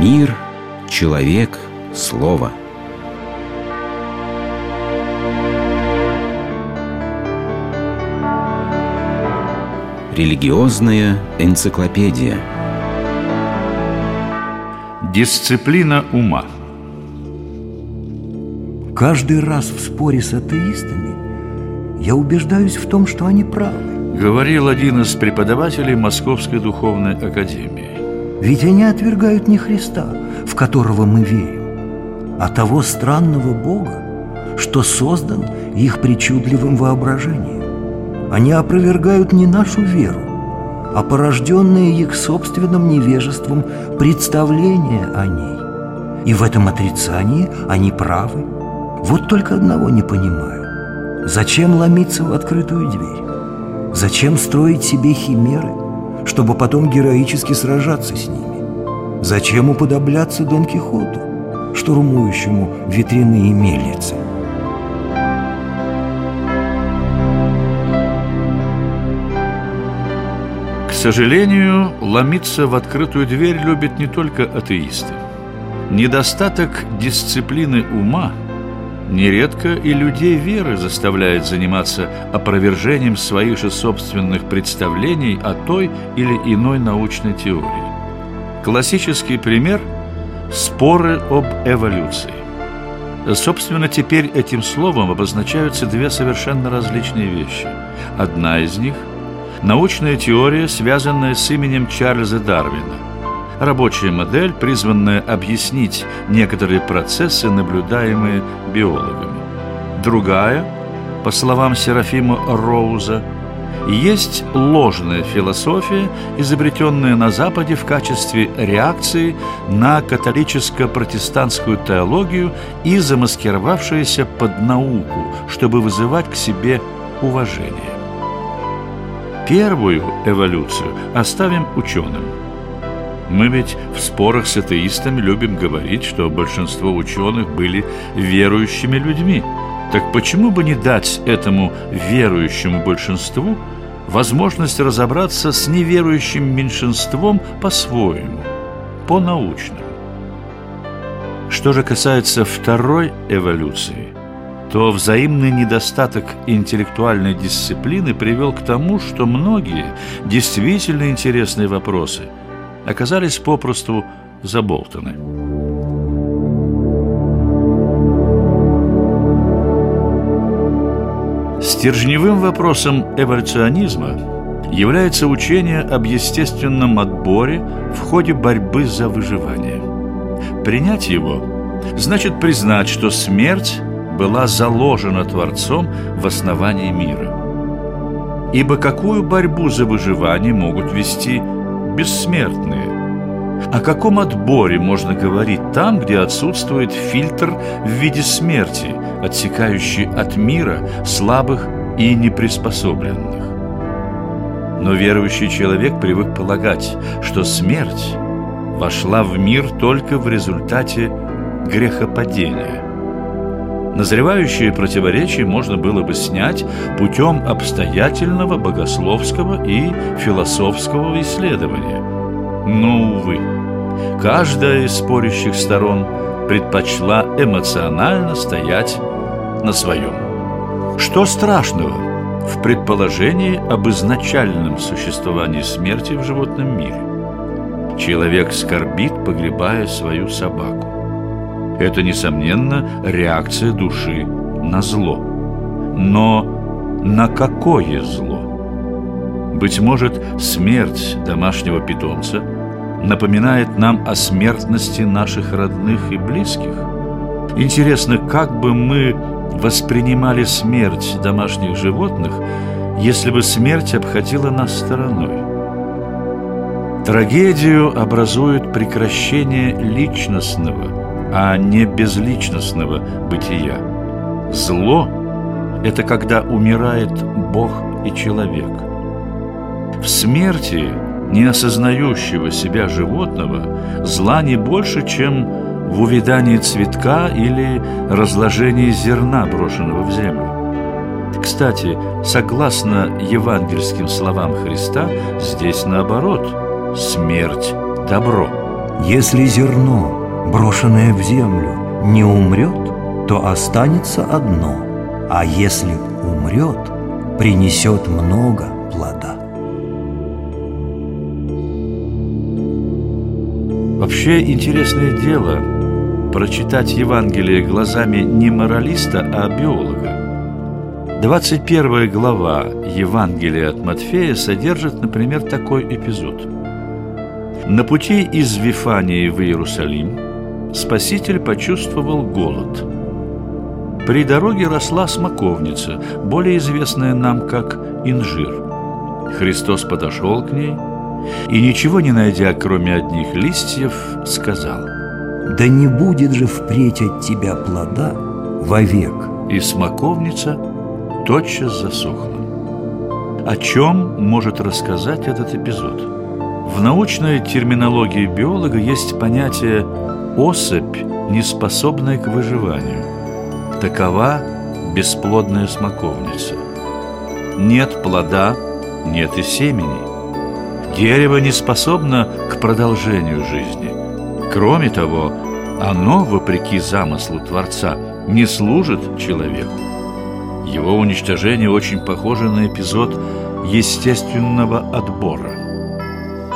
Мир, человек, слово. Религиозная энциклопедия. Дисциплина ума. Каждый раз в споре с атеистами я убеждаюсь в том, что они правы. Говорил один из преподавателей Московской духовной академии. Ведь они отвергают не Христа, в которого мы верим, а того странного Бога, что создан их причудливым воображением. Они опровергают не нашу веру, а порожденные их собственным невежеством представления о ней. И в этом отрицании они правы. Вот только одного не понимаю. Зачем ломиться в открытую дверь? Зачем строить себе химеры – чтобы потом героически сражаться с ними? Зачем уподобляться Дон Кихоту, штурмующему и мельницы? К сожалению, ломиться в открытую дверь любят не только атеисты. Недостаток дисциплины ума – Нередко и людей веры заставляет заниматься опровержением своих же собственных представлений о той или иной научной теории. Классический пример – споры об эволюции. Собственно, теперь этим словом обозначаются две совершенно различные вещи. Одна из них – научная теория, связанная с именем Чарльза Дарвина – рабочая модель, призванная объяснить некоторые процессы, наблюдаемые биологами. Другая, по словам Серафима Роуза, есть ложная философия, изобретенная на Западе в качестве реакции на католическо-протестантскую теологию и замаскировавшаяся под науку, чтобы вызывать к себе уважение. Первую эволюцию оставим ученым – мы ведь в спорах с атеистами любим говорить, что большинство ученых были верующими людьми. Так почему бы не дать этому верующему большинству возможность разобраться с неверующим меньшинством по-своему, по-научному? Что же касается второй эволюции, то взаимный недостаток интеллектуальной дисциплины привел к тому, что многие действительно интересные вопросы – оказались попросту заболтаны. Стержневым вопросом эволюционизма является учение об естественном отборе в ходе борьбы за выживание. Принять его значит признать, что смерть была заложена Творцом в основании мира. Ибо какую борьбу за выживание могут вести бессмертные. О каком отборе можно говорить там, где отсутствует фильтр в виде смерти, отсекающий от мира слабых и неприспособленных? Но верующий человек привык полагать, что смерть вошла в мир только в результате грехопадения. Назревающие противоречия можно было бы снять путем обстоятельного богословского и философского исследования. Но, увы, каждая из спорящих сторон предпочла эмоционально стоять на своем. Что страшного в предположении об изначальном существовании смерти в животном мире? Человек скорбит, погребая свою собаку. Это, несомненно, реакция души на зло. Но на какое зло? Быть может, смерть домашнего питомца напоминает нам о смертности наших родных и близких? Интересно, как бы мы воспринимали смерть домашних животных, если бы смерть обходила нас стороной? Трагедию образует прекращение личностного – а не безличностного бытия. Зло – это когда умирает Бог и человек. В смерти неосознающего себя животного зла не больше, чем в увядании цветка или разложении зерна, брошенного в землю. Кстати, согласно евангельским словам Христа, здесь наоборот – смерть – добро – Если зерно, брошенное в землю, не умрет, то останется одно, а если умрет, принесет много плода. Вообще интересное дело прочитать Евангелие глазами не моралиста, а биолога. 21 глава Евангелия от Матфея содержит, например, такой эпизод. На пути из Вифании в Иерусалим Спаситель почувствовал голод. При дороге росла смоковница, более известная нам как инжир. Христос подошел к ней – и, ничего не найдя, кроме одних листьев, сказал «Да не будет же впредь от тебя плода вовек!» И смоковница тотчас засохла. О чем может рассказать этот эпизод? В научной терминологии биолога есть понятие «особь, неспособная к выживанию». Такова бесплодная смоковница. Нет плода, нет и семени. Дерево не способно к продолжению жизни. Кроме того, оно, вопреки замыслу Творца, не служит человеку. Его уничтожение очень похоже на эпизод естественного отбора.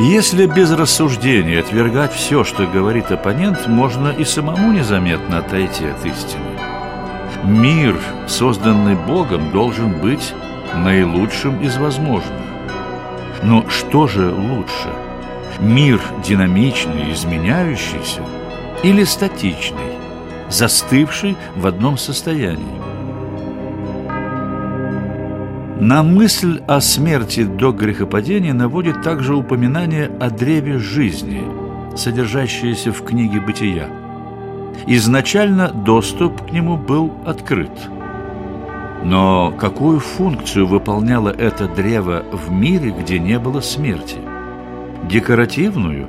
Если без рассуждения отвергать все, что говорит оппонент, можно и самому незаметно отойти от истины. Мир, созданный Богом, должен быть наилучшим из возможных. Но что же лучше? Мир динамичный, изменяющийся или статичный, застывший в одном состоянии? На мысль о смерти до грехопадения наводит также упоминание о древе жизни, содержащееся в книге «Бытия». Изначально доступ к нему был открыт – но какую функцию выполняло это древо в мире, где не было смерти? Декоративную?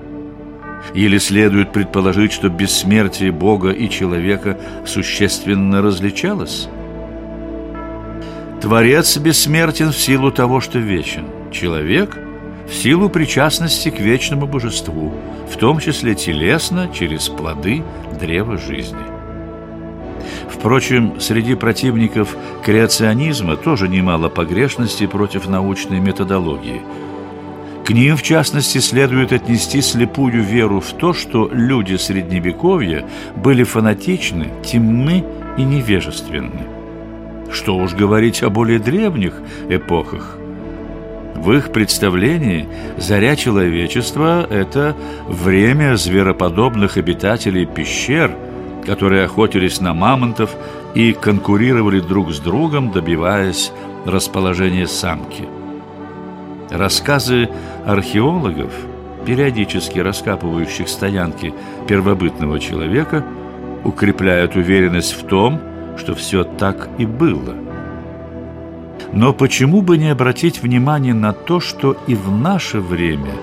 Или следует предположить, что бессмертие Бога и человека существенно различалось? Творец бессмертен в силу того, что вечен. Человек – в силу причастности к вечному божеству, в том числе телесно через плоды древа жизни. Впрочем, среди противников креационизма тоже немало погрешностей против научной методологии. К ним, в частности, следует отнести слепую веру в то, что люди Средневековья были фанатичны, темны и невежественны. Что уж говорить о более древних эпохах. В их представлении заря человечества – это время звероподобных обитателей пещер – которые охотились на мамонтов и конкурировали друг с другом, добиваясь расположения самки. Рассказы археологов, периодически раскапывающих стоянки первобытного человека, укрепляют уверенность в том, что все так и было. Но почему бы не обратить внимание на то, что и в наше время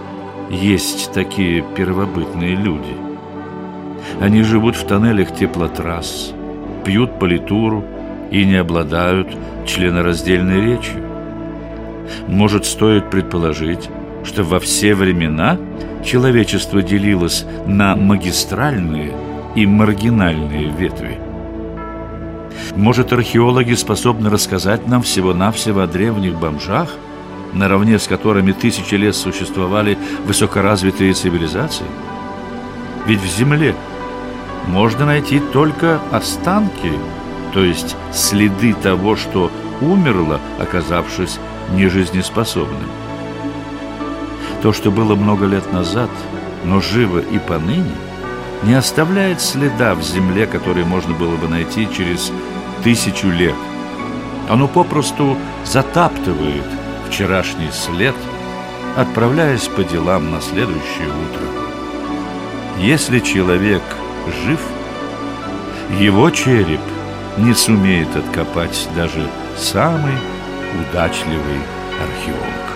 есть такие первобытные люди – они живут в тоннелях теплотрасс, пьют политуру и не обладают членораздельной речью. Может, стоит предположить, что во все времена человечество делилось на магистральные и маргинальные ветви. Может, археологи способны рассказать нам всего-навсего о древних бомжах, наравне с которыми тысячи лет существовали высокоразвитые цивилизации? Ведь в Земле можно найти только останки, то есть следы того, что умерло, оказавшись нежизнеспособным. То, что было много лет назад, но живо и поныне, не оставляет следа в земле, который можно было бы найти через тысячу лет. Оно попросту затаптывает вчерашний след, отправляясь по делам на следующее утро. Если человек – жив, его череп не сумеет откопать даже самый удачливый археолог.